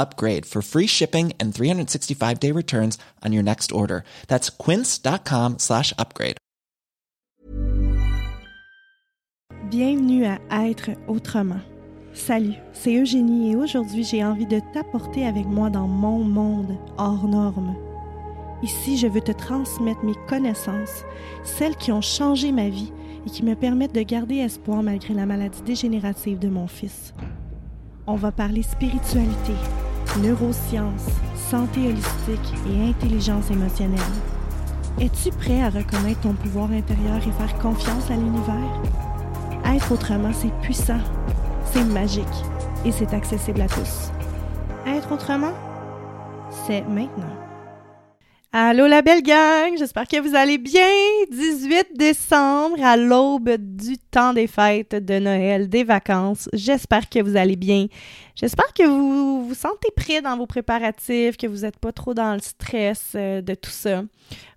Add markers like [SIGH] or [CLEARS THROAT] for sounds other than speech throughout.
upgrade for free shipping and 365 day returns on your next order. That's quince.com slash upgrade. Bienvenue à Être autrement. Salut, c'est Eugénie et aujourd'hui j'ai envie de t'apporter avec moi dans mon monde hors norme. Ici, je veux te transmettre mes connaissances, celles qui ont changé ma vie et qui me permettent de garder espoir malgré la maladie dégénérative de mon fils. On va parler spiritualité, neurosciences, santé holistique et intelligence émotionnelle. Es-tu prêt à reconnaître ton pouvoir intérieur et faire confiance à l'univers? Être autrement, c'est puissant, c'est magique et c'est accessible à tous. Être autrement, c'est maintenant. Allô la belle gang, j'espère que vous allez bien. 18 décembre, à l'aube du temps des fêtes de Noël, des vacances. J'espère que vous allez bien. J'espère que vous vous sentez prêt dans vos préparatifs, que vous n'êtes pas trop dans le stress euh, de tout ça.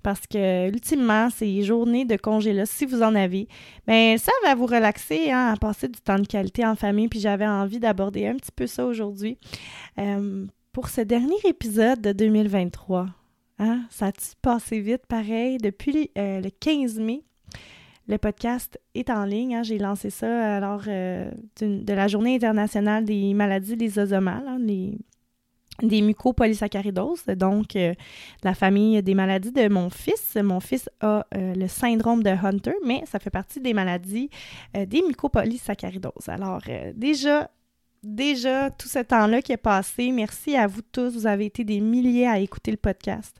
Parce que, ultimement, ces journées de congé-là, si vous en avez, bien, ça va vous relaxer, hein, à passer du temps de qualité en famille. Puis j'avais envie d'aborder un petit peu ça aujourd'hui. Euh, pour ce dernier épisode de 2023. Hein? Ça a-tu passé vite pareil? Depuis euh, le 15 mai, le podcast est en ligne. Hein? J'ai lancé ça alors euh, de la Journée internationale des maladies lysosomales, hein, des mucopolysaccharidoses, donc euh, la famille des maladies de mon fils. Mon fils a le syndrome de Hunter, mais ça fait partie des maladies des mucopolysaccharidoses. Alors déjà, déjà tout ce temps-là qui est passé. Merci à vous tous. Vous avez été des milliers à écouter le podcast.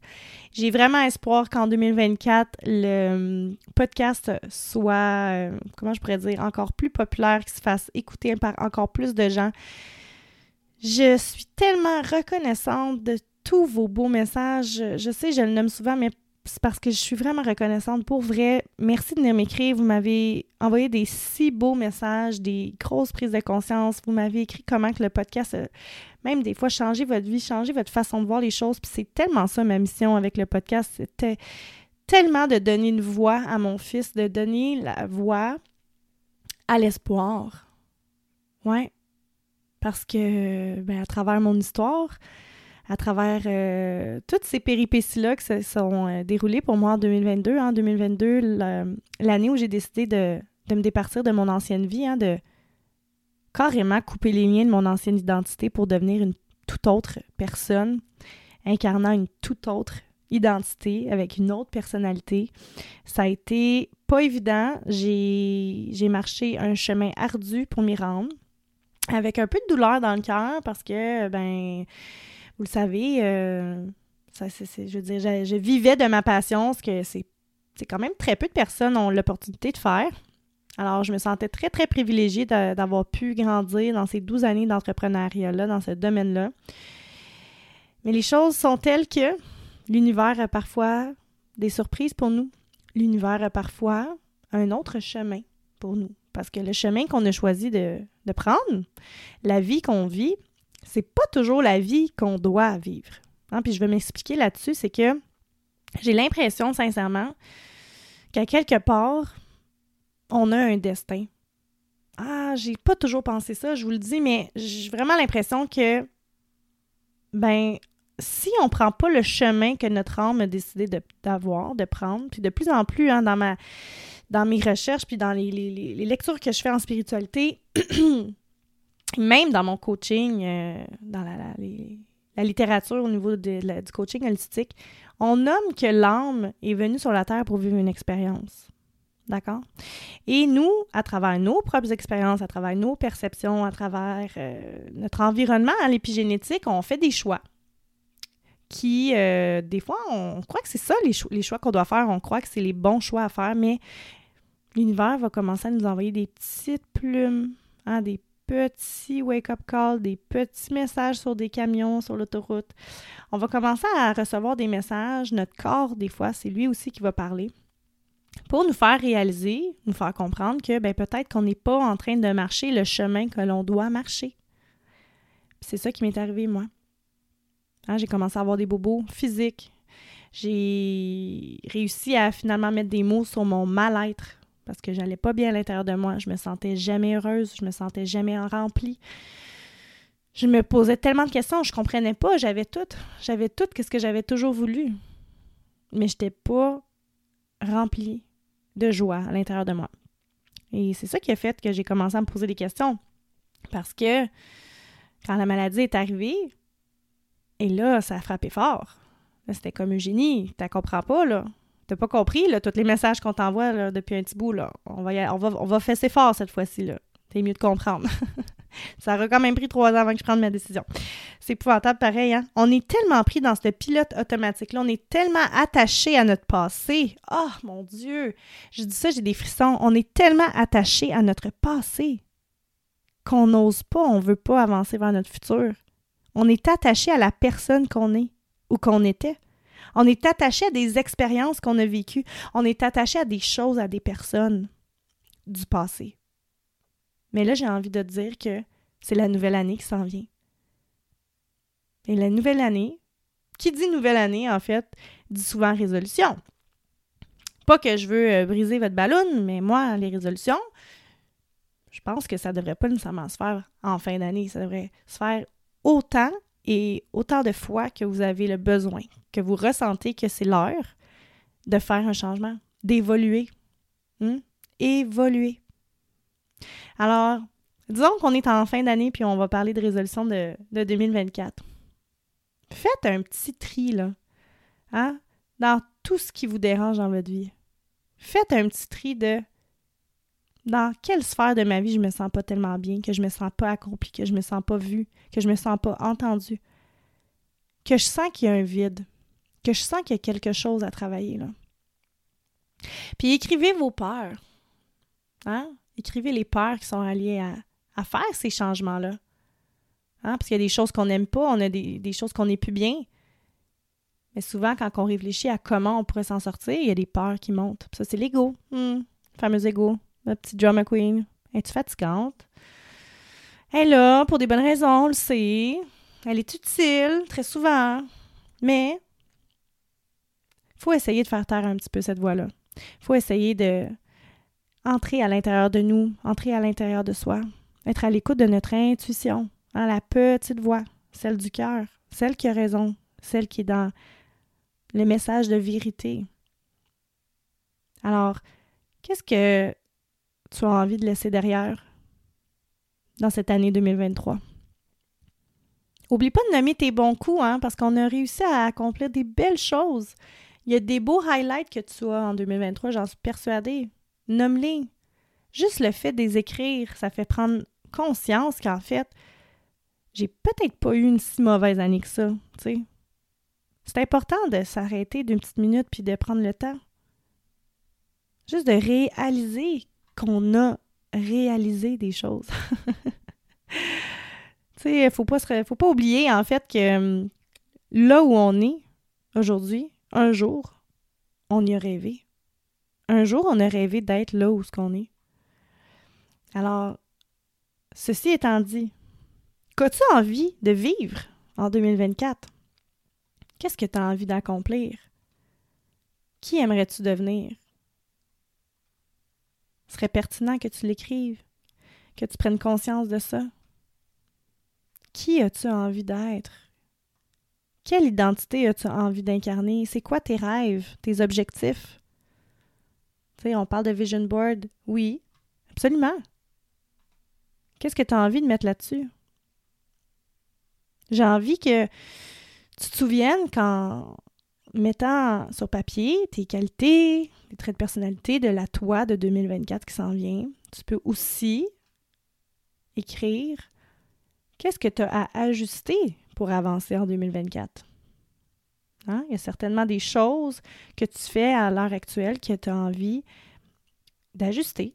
J'ai vraiment espoir qu'en 2024, le hum, podcast soit, euh, comment je pourrais dire, encore plus populaire, qu'il se fasse écouter par encore plus de gens. Je suis tellement reconnaissante de tous vos beaux messages. Je sais, je le nomme souvent, mais c'est parce que je suis vraiment reconnaissante. Pour vrai, merci de venir m'écrire. Vous m'avez envoyé des si beaux messages, des grosses prises de conscience. Vous m'avez écrit comment que le podcast a même des fois changé votre vie, changé votre façon de voir les choses. Puis c'est tellement ça ma mission avec le podcast. C'était tellement de donner une voix à mon fils, de donner la voix à l'espoir. Ouais. Parce que, ben, à travers mon histoire, à travers euh, toutes ces péripéties-là qui se sont euh, déroulées pour moi en 2022. En 2022, l'année où j'ai décidé de, me départir de mon ancienne vie, hein, de carrément couper les liens de mon ancienne identité pour devenir une toute autre personne, incarnant une toute autre identité avec une autre personnalité. Ça a été pas évident. J'ai marché un chemin ardu pour m'y rendre, avec un peu de douleur dans le cœur parce que, ben, vous le savez, euh, je veux dire, je, vivais de ma passion, ce que c'est, quand même très peu de personnes ont l'opportunité de faire. Alors, je me sentais très, très privilégiée d'avoir pu grandir dans ces 12 années d'entrepreneuriat-là, dans ce domaine-là. Mais les choses sont telles que l'univers a parfois des surprises pour nous. L'univers a parfois un autre chemin pour nous. Parce que le chemin qu'on a choisi de, de prendre, la vie qu'on vit, c'est pas toujours la vie qu'on doit vivre. Hein? Puis je vais m'expliquer là-dessus, c'est que J'ai l'impression, sincèrement, qu'à quelque part, on a un destin. Ah, j'ai pas toujours pensé ça, je vous le dis, mais j'ai vraiment l'impression que, ben, si on prend pas le chemin que notre âme a décidé d'avoir, de, prendre, puis de plus en plus, hein, dans, ma, dans mes recherches, puis dans les, lectures que je fais en spiritualité, [CLEARS THROAT] même dans mon coaching, euh, dans la, littérature au niveau du coaching holistique, on nomme que l'âme est venue sur la Terre pour vivre une expérience. D'accord? Et nous, à travers nos propres expériences, à travers nos perceptions, à travers euh, notre environnement, à l'épigénétique, on fait des choix qui, euh, des fois, on, croit que c'est ça les, les choix qu'on doit faire, on croit que c'est les bons choix à faire, mais l'univers va commencer à nous envoyer des petites plumes, hein, des petits wake-up calls, des petits messages sur des camions, sur l'autoroute. On va commencer à recevoir des messages. Notre corps, des fois, c'est lui aussi qui va parler pour nous faire réaliser, nous faire comprendre que ben, peut-être qu'on n'est pas en train de marcher le chemin que l'on doit marcher. C'est ça qui m'est arrivé, moi. Hein, j'ai commencé à avoir des bobos physiques. J'ai réussi à finalement mettre des mots sur mon mal-être parce que j'allais pas bien à l'intérieur de moi. Je me sentais jamais heureuse, je me sentais jamais remplie. Je me posais tellement de questions, je comprenais pas, j'avais tout, j'avais tout ce que j'avais toujours voulu. Mais j'étais pas remplie de joie à l'intérieur de moi. Et c'est ça qui a fait que j'ai commencé à me poser des questions. Parce que quand la maladie est arrivée, et là, ça a frappé fort. C'était comme Eugénie, tu comprends pas, là. T'as pas compris, là, tous les messages qu'on t'envoie depuis un petit bout, là. On va, va, on fesser fort cette fois-ci, là. T'es mieux de comprendre. [LAUGHS] Ça aurait quand même pris trois ans avant que je prenne ma décision. C'est épouvantable pareil, hein? On est tellement pris dans ce pilote automatique-là, on est tellement attaché à notre passé. Oh mon Dieu! Je dis ça, j'ai des frissons. On est tellement attaché à notre passé qu'on n'ose pas, on veut pas avancer vers notre futur. On est attaché à la personne qu'on est ou qu'on était. On est attaché à des expériences qu'on a vécues. On est attaché à des choses, à des personnes du passé. Mais là, j'ai envie de dire que c'est la nouvelle année qui s'en vient. Et la nouvelle année, qui dit nouvelle année, en fait, dit souvent résolution. Pas que je veux euh, briser votre ballon, mais moi, les résolutions, je pense que ça ne devrait pas nécessairement se faire en fin d'année. Ça devrait se faire autant et autant de fois que vous avez le besoin, que vous ressentez que c'est l'heure de faire un changement, d'évoluer. Hmm? Évoluer. Alors, disons qu'on est en fin d'année puis on va parler de résolution de, 2024. Faites un petit tri, là, hein, dans tout ce qui vous dérange dans votre vie. Faites un petit tri de dans quelle sphère de ma vie je me sens pas tellement bien, que je me sens pas accomplie, que je me sens pas vue, que je me sens pas entendue, que je sens qu'il y a un vide, que je sens qu'il y a quelque chose à travailler là. Puis écrivez vos peurs. Hein? Écrivez les peurs qui sont alliées à, faire ces changements-là. Hein? Parce qu'il y a des choses qu'on n'aime pas, on a des, choses qu'on n'est plus bien. Mais souvent, quand on réfléchit à comment on pourrait s'en sortir, il y a des peurs qui montent. ça, c'est l'ego. Hmm, le fameux ego. La petite drama queen. Es-tu fatigante? Elle est là pour des bonnes raisons, on le sait. Elle est utile, très souvent. Mais faut essayer de faire taire un petit peu cette voix-là. Faut essayer de entrer à l'intérieur de nous, entrer à l'intérieur de soi, être à l'écoute de notre intuition, hein, la petite voix, celle du cœur, celle qui a raison, celle qui est dans le message de vérité. Alors, qu'est-ce que tu as envie de laisser derrière dans cette année 2023? Oublie pas de nommer tes bons coups, hein, parce qu'on a réussi à accomplir des belles choses. Il y a des beaux highlights que tu as en 2023, j'en suis persuadée. Nomme-les. Juste le fait de les écrire, ça fait prendre conscience qu'en fait, j'ai peut-être pas eu une si mauvaise année que ça, tu. C'est important de s'arrêter d'une petite minute puis de prendre le temps. Juste de réaliser qu'on a réalisé des choses. [LAUGHS] tu sais, faut pas faut pas oublier en fait que hum, là où on est aujourd'hui, un jour, on y a rêvé. Un jour, on a rêvé d'être là où ce qu'on est. Alors, ceci étant dit, qu'as-tu envie de vivre en 2024? Qu'est-ce que tu as envie d'accomplir? Qui aimerais-tu devenir? Ce serait pertinent que tu l'écrives, que tu prennes conscience de ça. Qui as-tu envie d'être? Quelle identité as-tu envie d'incarner? C'est quoi tes rêves, tes objectifs? Tu sais, on parle de vision board. Oui, absolument. Qu'est-ce que tu as envie de mettre là-dessus? J'ai envie que tu te souviennes qu'en mettant sur papier tes qualités, les traits de personnalité de la toi de 2024 qui s'en vient, tu peux aussi écrire qu'est-ce que tu as à ajuster pour avancer en 2024. Hein? Il y a certainement des choses que tu fais à l'heure actuelle que tu as envie d'ajuster,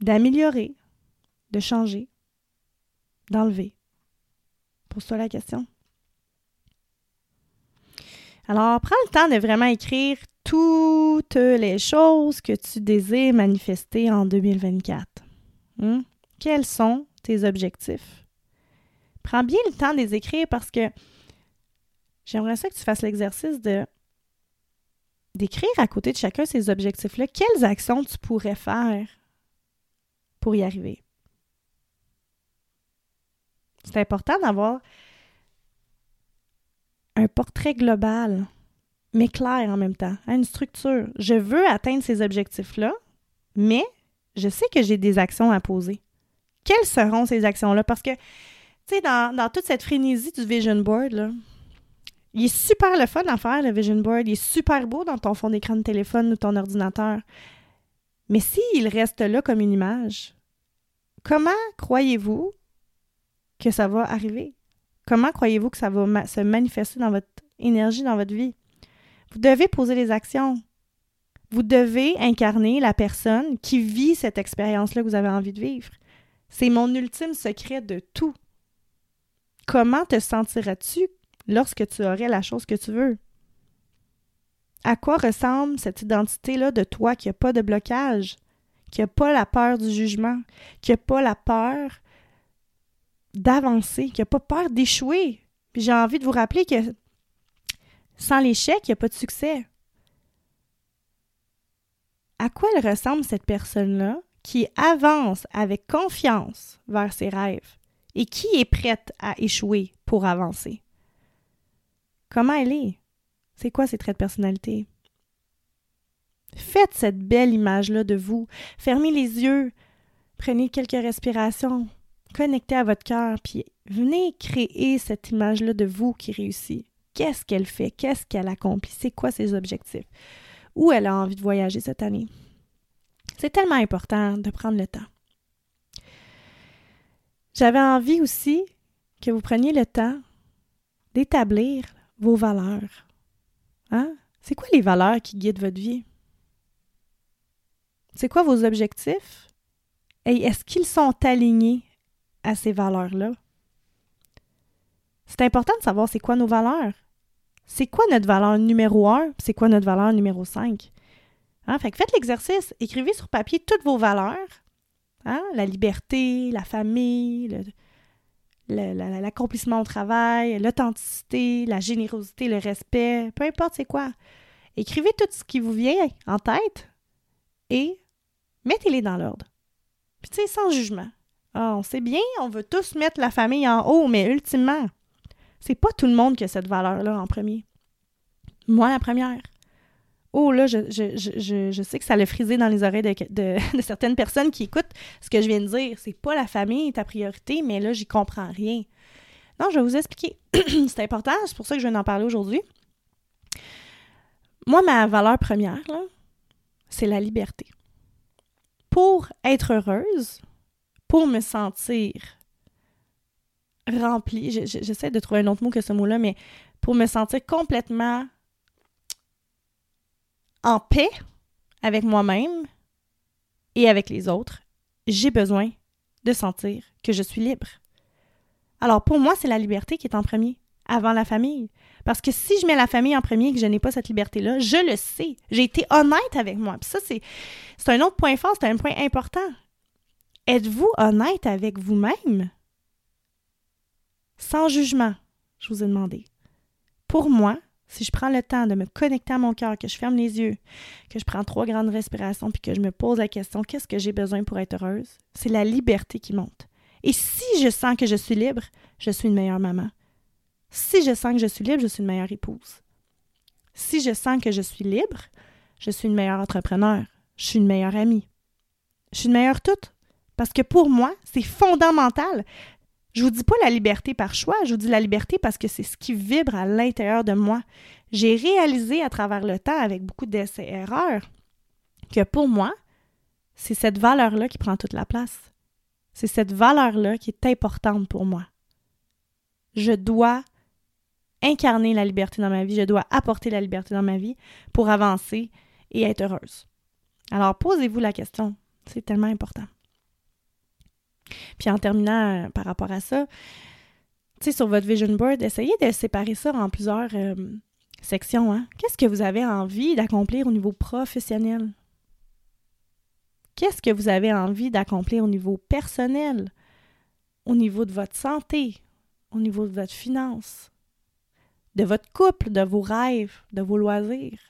d'améliorer, de changer, d'enlever. Pose-toi la question. Alors, prends le temps de vraiment écrire toutes les choses que tu désires manifester en 2024. Hmm? Quels sont tes objectifs? Prends bien le temps de les écrire parce que j'aimerais ça que tu fasses l'exercice de d'écrire à côté de chacun ces objectifs-là, quelles actions tu pourrais faire pour y arriver? C'est important d'avoir un portrait global, mais clair en même temps, hein, une structure. Je veux atteindre ces objectifs-là, mais je sais que j'ai des actions à poser. Quelles seront ces actions-là? Parce que, tu sais, dans, toute cette frénésie du vision board, là, il est super le fun à faire, le vision board. Il est super beau dans ton fond d'écran de téléphone ou ton ordinateur. Mais s'il reste là comme une image, comment croyez-vous que ça va arriver? Comment croyez-vous que ça va se manifester dans votre énergie, dans votre vie? Vous devez poser les actions. Vous devez incarner la personne qui vit cette expérience-là que vous avez envie de vivre. C'est mon ultime secret de tout. Comment te sentiras-tu lorsque tu aurais la chose que tu veux? À quoi ressemble cette identité-là de toi qui n'a pas de blocage, qui n'a pas la peur du jugement, qui n'a pas la peur d'avancer, qui n'a pas peur d'échouer. J'ai envie de vous rappeler que sans l'échec, il n'y a pas de succès. À quoi elle ressemble cette personne-là qui avance avec confiance vers ses rêves et qui est prête à échouer pour avancer? Comment elle est? C'est quoi ses traits de personnalité? Faites cette belle image-là de vous. Fermez les yeux. Prenez quelques respirations connectez à votre cœur, puis venez créer cette image-là de vous qui réussit. Qu'est-ce qu'elle fait? Qu'est-ce qu'elle accomplit? C'est quoi ses objectifs? Où elle a envie de voyager cette année? C'est tellement important de prendre le temps. J'avais envie aussi que vous preniez le temps d'établir vos valeurs. Hein? C'est quoi les valeurs qui guident votre vie? C'est quoi vos objectifs? Et est-ce qu'ils sont alignés à ces valeurs-là. C'est important de savoir c'est quoi nos valeurs. C'est quoi notre valeur numéro un, c'est quoi notre valeur numéro 5. Hein? Faites l'exercice, écrivez sur papier toutes vos valeurs. Hein? La liberté, la famille, l'accomplissement au travail, l'authenticité, la générosité, le respect, peu importe c'est quoi. Écrivez tout ce qui vous vient en tête et mettez-les dans l'ordre. Puis tu sais, sans jugement. Ah, on sait bien, on veut tous mettre la famille en haut, mais ultimement, c'est pas tout le monde qui a cette valeur-là en premier. Moi, la première. Oh là, je, sais que ça l'a frisé dans les oreilles [LAUGHS] de, certaines personnes qui écoutent ce que je viens de dire. C'est pas la famille ta priorité, mais là, j'y comprends rien. Non, je vais vous expliquer. [CLEARS THROAT] c'est important, c'est pour ça que je viens d'en parler aujourd'hui. Moi, ma valeur première, c'est la liberté. Pour être heureuse, pour me sentir remplie, j'essaie de trouver un autre mot que ce mot-là, mais pour me sentir complètement en paix avec moi-même et avec les autres, j'ai besoin de sentir que je suis libre. Alors pour moi, c'est la liberté qui est en premier, avant la famille. Parce que si je mets la famille en premier et que je n'ai pas cette liberté-là, je le sais. J'ai été honnête avec moi. Ça, c'est un autre point fort, c'est un point important. Êtes-vous honnête avec vous-même? Sans jugement, je vous ai demandé. Pour moi, si je prends le temps de me connecter à mon cœur, que je ferme les yeux, que je prends trois grandes respirations, puis que je me pose la question qu'est-ce que j'ai besoin pour être heureuse, c'est la liberté qui monte. Et si je sens que je suis libre, je suis une meilleure maman. Si je sens que je suis libre, je suis une meilleure épouse. Si je sens que je suis libre, je suis une meilleure entrepreneur. Je suis une meilleure amie. Je suis une meilleure toute. Parce que pour moi, c'est fondamental. Je vous dis pas la liberté par choix, je vous dis la liberté parce que c'est ce qui vibre à l'intérieur de moi. J'ai réalisé à travers le temps, avec beaucoup d'essais-erreurs, que pour moi, c'est cette valeur-là qui prend toute la place. C'est cette valeur-là qui est importante pour moi. Je dois incarner la liberté dans ma vie, je dois apporter la liberté dans ma vie pour avancer et être heureuse. Alors posez-vous la question, c'est tellement important. Puis en terminant euh, par rapport à ça, tu sais, sur votre vision board, essayez de séparer ça en plusieurs euh, sections. Hein? Qu'est-ce que vous avez envie d'accomplir au niveau professionnel? Qu'est-ce que vous avez envie d'accomplir au niveau personnel, au niveau de votre santé, au niveau de votre finance, de votre couple, de vos rêves, de vos loisirs?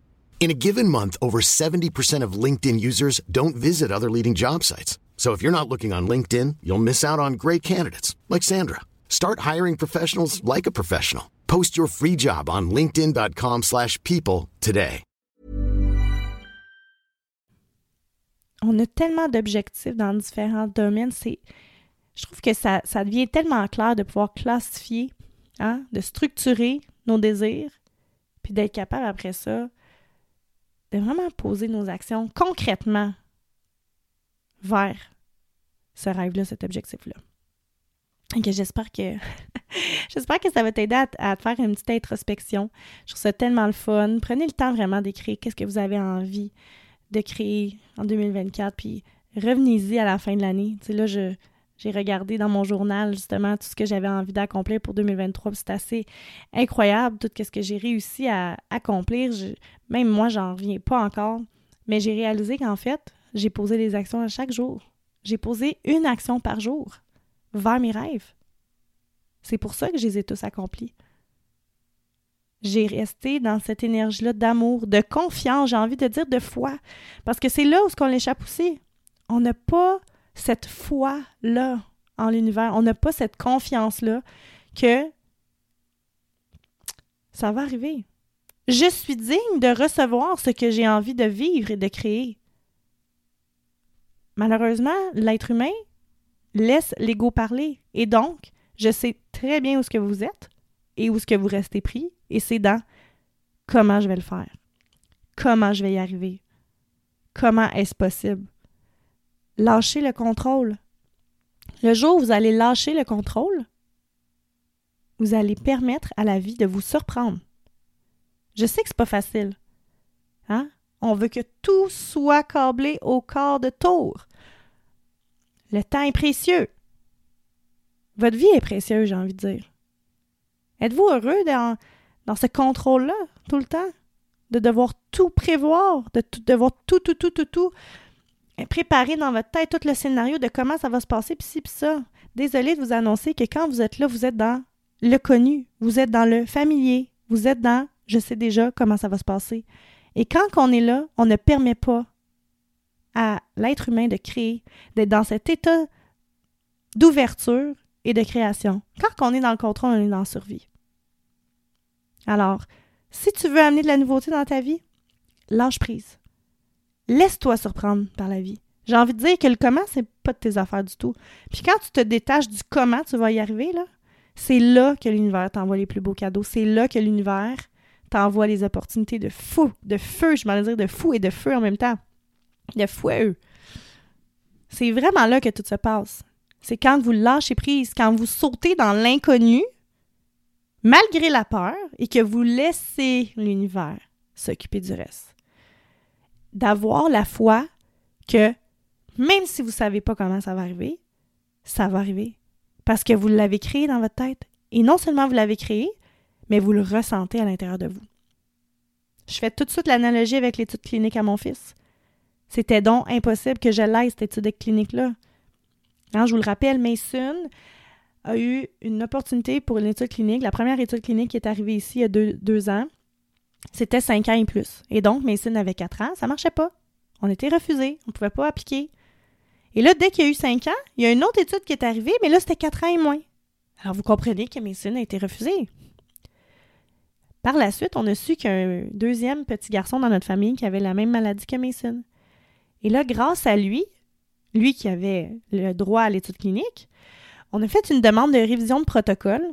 In a given month, over 70% of LinkedIn users don't visit other leading job sites. So if you're not looking on LinkedIn, you'll miss out on great candidates like Sandra. Start hiring professionals like a professional. Post your free job on linkedin.com/people today. On a tellement d'objectifs dans différents domaines, je trouve que ça, ça devient tellement clair de pouvoir classifier, hein, de structurer nos désirs, puis d'être capable après ça de vraiment poser nos actions concrètement vers ce rêve-là, cet objectif-là. J'espère que [LAUGHS] j'espère que ça va t'aider à, faire une petite introspection. Je trouve ça tellement le fun. Prenez le temps vraiment d'écrire qu'est-ce que vous avez envie de créer en 2024, puis revenez-y à la fin de l'année. Là, j'ai regardé dans mon journal justement tout ce que j'avais envie d'accomplir pour 2023. C'est assez incroyable tout ce que j'ai réussi à accomplir. même moi, j'en reviens pas encore. Mais j'ai réalisé qu'en fait, j'ai posé des actions à chaque jour. J'ai posé une action par jour vers mes rêves. C'est pour ça que je les ai tous accomplis. J'ai resté dans cette énergie-là d'amour, de confiance, j'ai envie de dire de foi. Parce que c'est là où ce qu'on l'échappe aussi. On n'a pas cette foi-là en l'univers. On n'a pas cette confiance-là que ça va arriver. Je suis digne de recevoir ce que j'ai envie de vivre et de créer. Malheureusement, l'être humain laisse l'ego parler. Et donc, je sais très bien où ce que vous êtes et où ce que vous restez pris. Et c'est dans comment je vais le faire. Comment je vais y arriver. Comment est-ce possible? Lâcher le contrôle. Le jour où vous allez lâcher le contrôle, vous allez permettre à la vie de vous surprendre. Je sais que c'est pas facile. Hein? On veut que tout soit câblé au corps de tour. Le temps est précieux. Votre vie est précieuse, j'ai envie de dire. Êtes-vous heureux dans, dans ce contrôle-là tout le temps? De devoir tout prévoir, de devoir tout, tout, tout, tout, tout préparer dans votre tête tout le scénario de comment ça va se passer, puis ci, puis ça. Désolée de vous annoncer que quand vous êtes là, vous êtes dans le connu, vous êtes dans le familier, vous êtes dans je sais déjà comment ça va se passer. Et quand on est là, on ne permet pas à l'être humain de créer, d'être dans cet état d'ouverture et de création. Quand on est dans le contrôle, on est dans la survie. Alors, si tu veux amener de la nouveauté dans ta vie, lâche prise. Laisse-toi surprendre par la vie. J'ai envie de dire que le comment, c'est pas de tes affaires du tout. Puis quand tu te détaches du comment tu vas y arriver, là, c'est là que l'univers t'envoie les plus beaux cadeaux. C'est là que l'univers t'envoie les opportunités de fou, de feu, je m'allais dire de fou et de feu en même temps. De feu. C'est vraiment là que tout se passe. C'est quand vous lâchez prise, quand vous sautez dans l'inconnu, malgré la peur, et que vous laissez l'univers s'occuper du reste. D'avoir la foi que même si vous ne savez pas comment ça va arriver, ça va arriver. Parce que vous l'avez créé dans votre tête. Et non seulement vous l'avez créé, mais vous le ressentez à l'intérieur de vous. Je fais tout de suite l'analogie avec l'étude clinique à mon fils. C'était donc impossible que je l'aille, cette étude clinique-là. Hein, je vous le rappelle, Mason a eu une opportunité pour une étude clinique. La première étude clinique qui est arrivée ici il y a deux, ans, c'était cinq ans et plus. Et donc, Mason avait quatre ans, ça ne marchait pas. On était refusé, on ne pouvait pas appliquer. Et là, dès qu'il y a eu cinq ans, il y a une autre étude qui est arrivée, mais là, c'était quatre ans et moins. Alors, vous comprenez que Mason a été refusé. Par la suite, on a su qu'un deuxième petit garçon dans notre famille qui avait la même maladie que Mason. Et là, grâce à lui, lui qui avait le droit à l'étude clinique, on a fait une demande de révision de protocole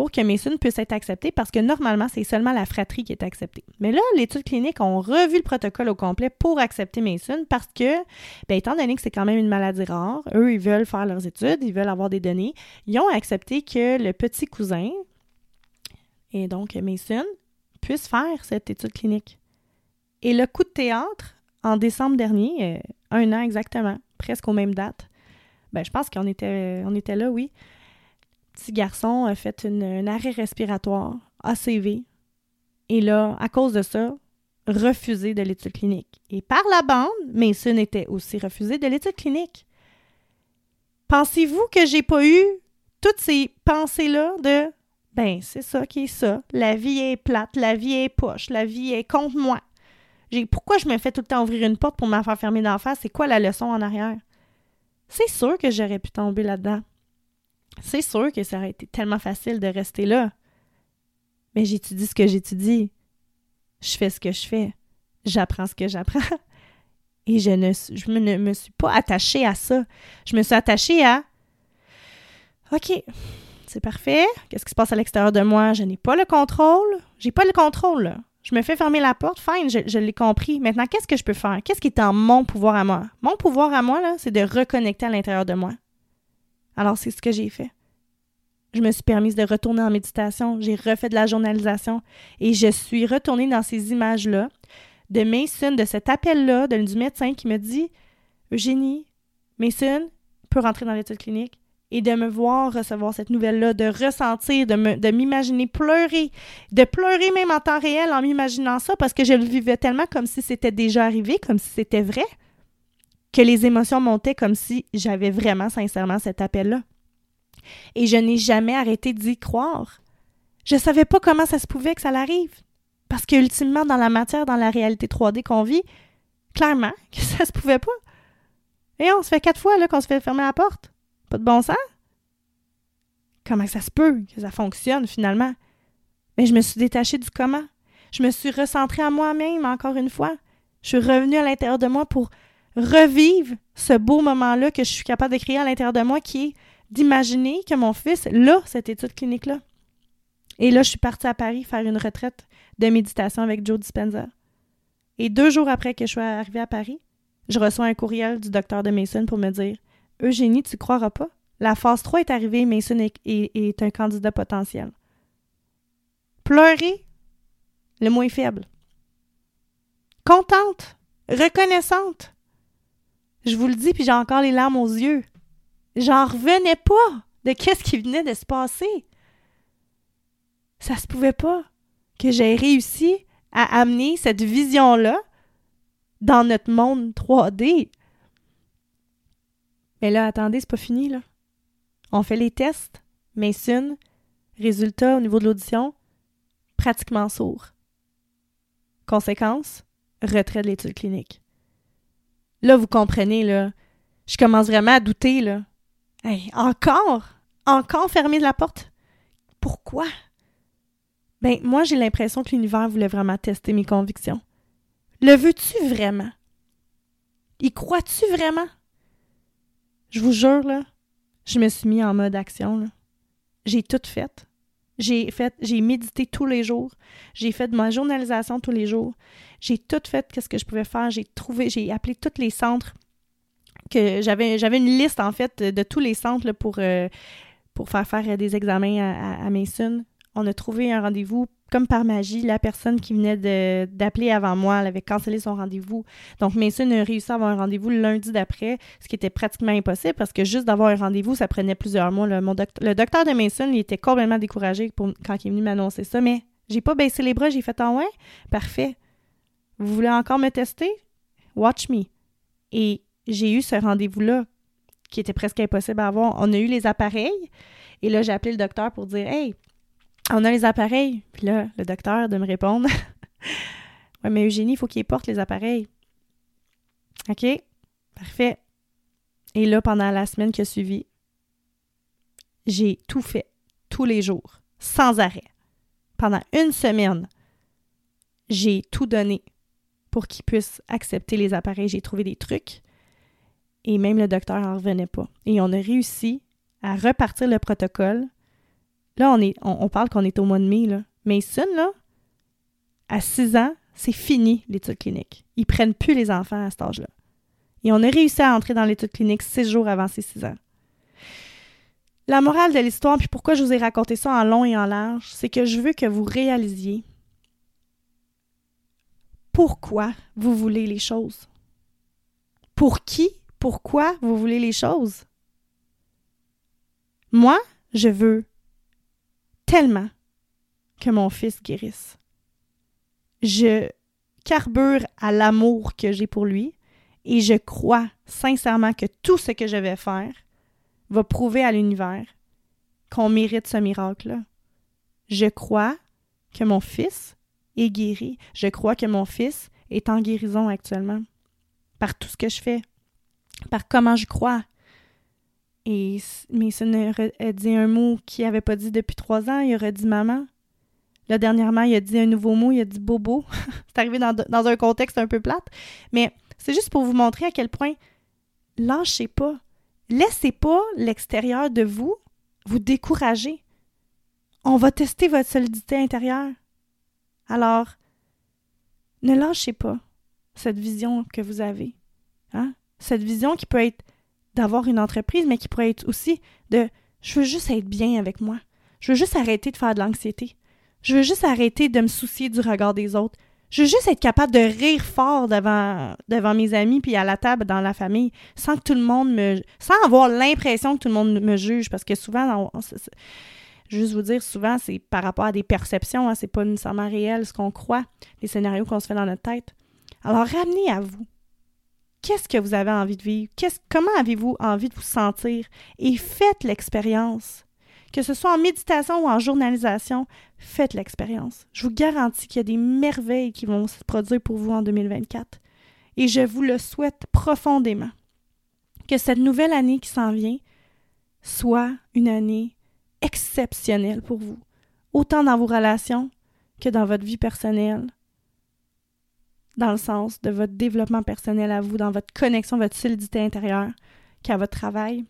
pour que Mason puisse être accepté parce que normalement, c'est seulement la fratrie qui est acceptée. Mais là, l'étude clinique ont revu le protocole au complet pour accepter Mason parce que, bien, étant donné que c'est quand même une maladie rare, eux, ils veulent faire leurs études, ils veulent avoir des données, ils ont accepté que le petit cousin, et donc Mason, puisse faire cette étude clinique. Et le coup de théâtre, en décembre dernier, euh, un an exactement, presque aux mêmes dates, ben, je pense qu'on était, on était là, oui. Petit garçon a fait un arrêt respiratoire, ACV. Et là, à cause de ça, refusé de l'étude clinique. Et par la bande, Mason était aussi refusé de l'étude clinique. Pensez-vous que j'ai pas eu toutes ces pensées-là de ben, c'est ça qui est ça. La vie est plate, la vie est poche, la vie est contre moi. Pourquoi je me fais tout le temps ouvrir une porte pour me faire fermer d'en face? C'est quoi la leçon en arrière? C'est sûr que j'aurais pu tomber là-dedans. C'est sûr que ça aurait été tellement facile de rester là. Mais j'étudie ce que j'étudie. Je fais ce que je fais. J'apprends ce que j'apprends. [LAUGHS] Et je ne, me suis pas attachée à ça. Je me suis attachée à OK, c'est parfait. Qu'est-ce qui se passe à l'extérieur de moi? Je n'ai pas le contrôle. J'ai pas le contrôle. Je me fais fermer la porte, fine, je, l'ai compris. Maintenant, qu'est-ce que je peux faire? Qu'est-ce qui est en mon pouvoir à moi? Mon pouvoir à moi, là, c'est de reconnecter à l'intérieur de moi. Alors, c'est ce que j'ai fait. Je me suis permise de retourner en méditation, j'ai refait de la journalisation et je suis retournée dans ces images-là de Mason, de cet appel-là, du médecin qui me dit Eugénie, Mason peut rentrer dans l'étude clinique et de me voir recevoir cette nouvelle-là, de ressentir, de m'imaginer pleurer, de pleurer même en temps réel en m'imaginant ça parce que je le vivais tellement comme si c'était déjà arrivé, comme si c'était vrai, que les émotions montaient comme si j'avais vraiment sincèrement cet appel-là. Et je n'ai jamais arrêté d'y croire. Je ne savais pas comment ça se pouvait que ça l'arrive. Parce que ultimement, dans la matière, dans la réalité 3D qu'on vit, clairement [LAUGHS] que ça se pouvait pas. Et on se fait quatre fois là qu'on se fait fermer la porte. Pas de bon sens? Comment ça se peut que ça fonctionne finalement? Mais je me suis détachée du comment. Je me suis recentrée à moi-même encore une fois. Je suis revenue à l'intérieur de moi pour revivre ce beau moment-là que je suis capable de créer à l'intérieur de moi qui est d'imaginer que mon fils l'a, cette étude clinique-là. Et là, je suis partie à Paris faire une retraite de méditation avec Joe Dispenza. Et deux jours après que je sois arrivée à Paris, je reçois un courriel du docteur de Mason pour me dire Eugénie, tu croiras pas? La phase 3 est arrivée, Mason est, est, un candidat potentiel. Pleurer, le moins faible. Contente, reconnaissante. Je vous le dis, puis j'ai encore les larmes aux yeux. J'en revenais pas de qu'est-ce qui venait de se passer. Ça se pouvait pas que j'ai réussi à amener cette vision-là dans notre monde 3D. Mais là, attendez, c'est pas fini, là. On fait les tests. Mason, résultat au niveau de l'audition, pratiquement sourd. Conséquence, retrait de l'étude clinique. Là, vous comprenez, là, je commence vraiment à douter, là. encore? Encore fermer la porte? Pourquoi? Ben, moi, j'ai l'impression que l'univers voulait vraiment tester mes convictions. Le veux-tu vraiment? Y crois-tu vraiment? Je vous jure, là, je me suis mis en mode action. J'ai tout fait. J'ai fait, j'ai médité tous les jours. J'ai fait de ma journalisation tous les jours. J'ai tout fait qu'est-ce que je pouvais faire. J'ai trouvé, j'ai appelé tous les centres j'avais, une liste en fait de tous les centres pour, euh, pour faire faire des examens à, à, Mason. on a trouvé un rendez-vous comme par magie. La personne qui venait d'appeler avant moi, elle avait cancellé son rendez-vous. Donc, Mason a réussi à avoir un rendez-vous lundi d'après, ce qui était pratiquement impossible parce que juste d'avoir un rendez-vous, ça prenait plusieurs mois. Le, docteur de Mason, il était complètement découragé quand il est venu m'annoncer ça, mais j'ai pas baissé les bras, j'ai fait en ah ouais, parfait. Vous voulez encore me tester? Watch me. Et j'ai eu ce rendez-vous-là qui était presque impossible à avoir. On a eu les appareils et là, j'ai appelé le docteur pour dire Hey, on a les appareils. Puis là, le docteur de me répondre [LAUGHS] Ouais, mais Eugénie, il faut qu'il porte les appareils. OK, parfait. Et là, pendant la semaine qui a suivi, j'ai tout fait, tous les jours, sans arrêt. Pendant une semaine, j'ai tout donné pour qu'il puisse accepter les appareils. J'ai trouvé des trucs et même le docteur n'en revenait pas. Et on a réussi à repartir le protocole. Là, on, parle qu'on est au mois de mai. Là. Mason, là, à 6 ans, c'est fini l'étude clinique. Ils prennent plus les enfants à cet âge-là. Et on a réussi à entrer dans l'étude clinique six jours avant ses 6 ans. La morale de l'histoire, puis pourquoi je vous ai raconté ça en long et en large, c'est que je veux que vous réalisiez pourquoi vous voulez les choses. Pour qui, pourquoi vous voulez les choses? Moi, je veux tellement que mon fils guérisse. Je carbure à l'amour que j'ai pour lui et je crois sincèrement que tout ce que je vais faire va prouver à l'univers qu'on mérite ce miracle-là. Je crois que mon fils est guéri. Je crois que mon fils est en guérison actuellement par tout ce que je fais, par comment je crois, et Mason a dit un mot qu'il n'avait pas dit depuis trois ans. Il aurait dit maman. Là, dernièrement, il a dit un nouveau mot, il a dit bobo. [LAUGHS] c'est arrivé dans, dans, un contexte un peu plate. Mais c'est juste pour vous montrer à quel point lâchez pas. Laissez pas l'extérieur de vous vous décourager. On va tester votre solidité intérieure. Alors, ne lâchez pas cette vision que vous avez. Hein? Cette vision qui peut être d'avoir une entreprise, mais qui pourrait être aussi de je veux juste être bien avec moi. Je veux juste arrêter de faire de l'anxiété. Je veux juste arrêter de me soucier du regard des autres. Je veux juste être capable de rire fort devant, devant mes amis puis à la table dans la famille sans que tout le monde me. sans avoir l'impression que tout le monde me juge parce que souvent, juste vous dire, souvent, c'est par rapport à des perceptions, hein, c'est pas nécessairement réel ce qu'on croit, les scénarios qu'on se fait dans notre tête. Alors, ramenez à vous qu'est-ce que vous avez envie de vivre, comment avez-vous envie de vous sentir? Et faites l'expérience. Que ce soit en méditation ou en journalisation, faites l'expérience. Je vous garantis qu'il y a des merveilles qui vont se produire pour vous en 2024 et je vous le souhaite profondément. Que cette nouvelle année qui s'en vient soit une année exceptionnelle pour vous, autant dans vos relations que dans votre vie personnelle, dans le sens de votre développement personnel à vous, dans votre connexion, votre solidité intérieure, qu'à votre travail.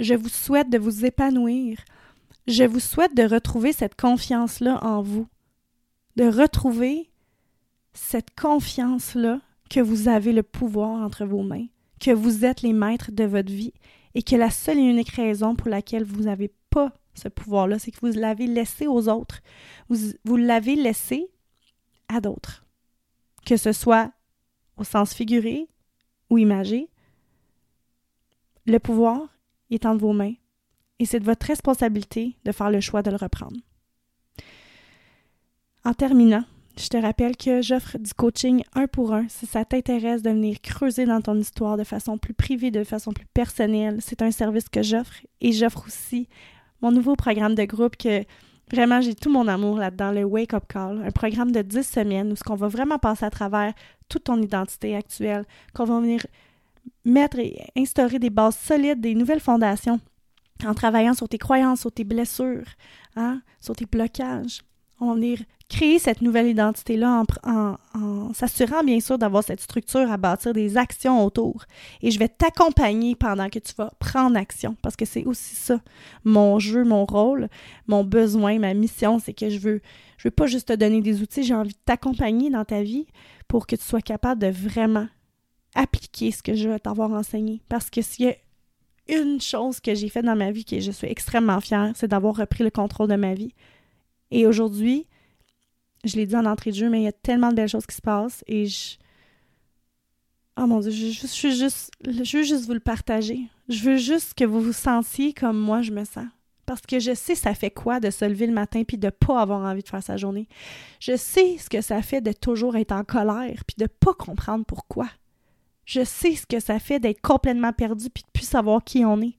Je vous souhaite de vous épanouir. Je vous souhaite de retrouver cette confiance-là en vous, de retrouver cette confiance-là que vous avez le pouvoir entre vos mains, que vous êtes les maîtres de votre vie et que la seule et unique raison pour laquelle vous n'avez pas ce pouvoir-là, c'est que vous l'avez laissé aux autres. Vous, vous l'avez laissé à d'autres que ce soit au sens figuré ou imagé, le pouvoir est entre vos mains et c'est de votre responsabilité de faire le choix de le reprendre. En terminant, je te rappelle que j'offre du coaching un pour un si ça t'intéresse de venir creuser dans ton histoire de façon plus privée, de façon plus personnelle. C'est un service que j'offre et j'offre aussi mon nouveau programme de groupe que Vraiment, j'ai tout mon amour là-dedans, le Wake Up Call, un programme de 10 semaines où ce qu'on va vraiment passer à travers toute ton identité actuelle, qu'on va venir mettre et instaurer des bases solides, des nouvelles fondations en travaillant sur tes croyances, sur tes blessures, hein, sur tes blocages. On va venir créer cette nouvelle identité-là en, s'assurant bien sûr d'avoir cette structure à bâtir des actions autour. Et je vais t'accompagner pendant que tu vas prendre action parce que c'est aussi ça, mon jeu, mon rôle, mon besoin, ma mission, c'est que je veux, je veux pas juste te donner des outils, j'ai envie de t'accompagner dans ta vie pour que tu sois capable de vraiment appliquer ce que je vais t'avoir enseigné. Parce que s'il y a une chose que j'ai faite dans ma vie que je suis extrêmement fière, c'est d'avoir repris le contrôle de ma vie Et aujourd'hui, je l'ai dit en entrée de jeu, mais il y a tellement de belles choses qui se passent et je. Oh mon Dieu, je, je, juste, je veux juste vous le partager. Je veux juste que vous vous sentiez comme moi je me sens. Parce que je sais ça fait quoi de se lever le matin puis de pas avoir envie de faire sa journée. Je sais ce que ça fait de toujours être en colère puis de pas comprendre pourquoi. Je sais ce que ça fait d'être complètement perdu puis de plus savoir qui on est.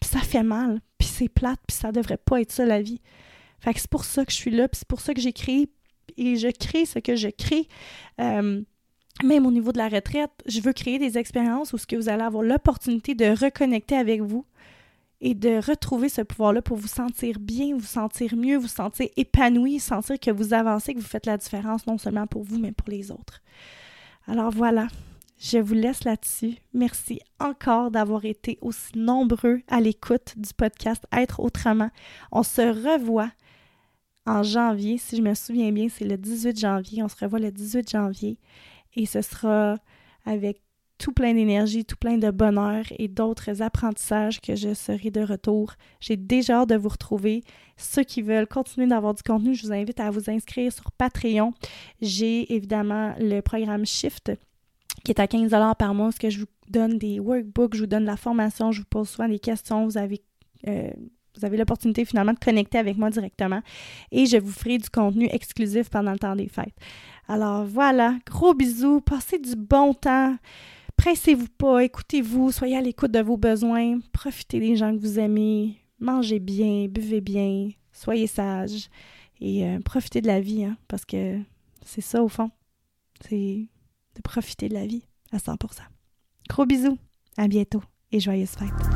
Puis ça fait mal, puis c'est plate, puis ça devrait pas être ça la vie. Fait que c'est pour ça que je suis là, puis c'est pour ça que j'ai et je crée ce que je crée. Euh, même au niveau de la retraite, je veux créer des expériences où ce que vous allez avoir l'opportunité de reconnecter avec vous et de retrouver ce pouvoir-là pour vous sentir bien, vous sentir mieux, vous sentir épanoui, sentir que vous avancez, que vous faites la différence non seulement pour vous, mais pour les autres. Alors voilà, je vous laisse là-dessus. Merci encore d'avoir été aussi nombreux à l'écoute du podcast Être autrement. On se revoit en janvier, si je me souviens bien, c'est le 18 janvier. On se revoit le 18 janvier et ce sera avec tout plein d'énergie, tout plein de bonheur et d'autres apprentissages que je serai de retour. J'ai déjà hâte de vous retrouver. Ceux qui veulent continuer d'avoir du contenu, je vous invite à vous inscrire sur Patreon. J'ai évidemment le programme Shift qui est à 15 par mois, ce que je vous donne des workbooks, je vous donne la formation, je vous pose souvent des questions, vous avez euh, vous avez l'opportunité finalement de connecter avec moi directement et je vous ferai du contenu exclusif pendant le temps des fêtes. Alors voilà, gros bisous, passez du bon temps. Pressez-vous pas, écoutez-vous, soyez à l'écoute de vos besoins, profitez des gens que vous aimez, mangez bien, buvez bien, soyez sages et euh, profitez de la vie, hein, parce que c'est ça au fond, c'est de profiter de la vie à 100%. Gros bisous, à bientôt et joyeuses fêtes.